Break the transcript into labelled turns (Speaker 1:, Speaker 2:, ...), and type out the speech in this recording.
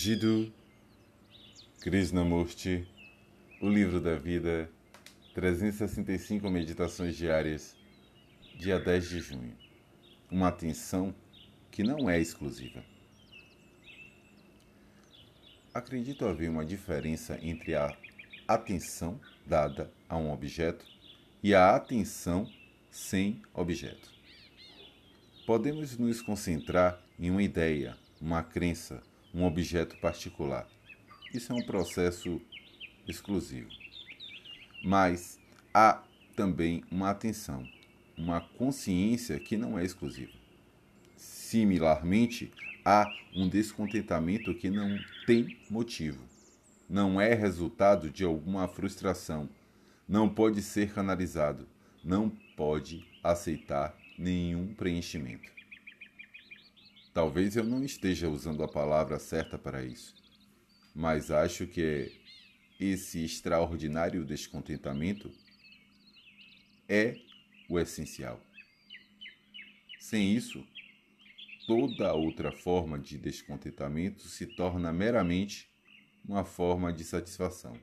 Speaker 1: Jiddu Krishnamurti, O Livro da Vida, 365 Meditações Diárias, dia 10 de junho. Uma atenção que não é exclusiva. Acredito haver uma diferença entre a atenção dada a um objeto e a atenção sem objeto. Podemos nos concentrar em uma ideia, uma crença, um objeto particular. Isso é um processo exclusivo. Mas há também uma atenção, uma consciência que não é exclusiva. Similarmente, há um descontentamento que não tem motivo, não é resultado de alguma frustração, não pode ser canalizado, não pode aceitar nenhum preenchimento. Talvez eu não esteja usando a palavra certa para isso, mas acho que esse extraordinário descontentamento é o essencial. Sem isso, toda outra forma de descontentamento se torna meramente uma forma de satisfação.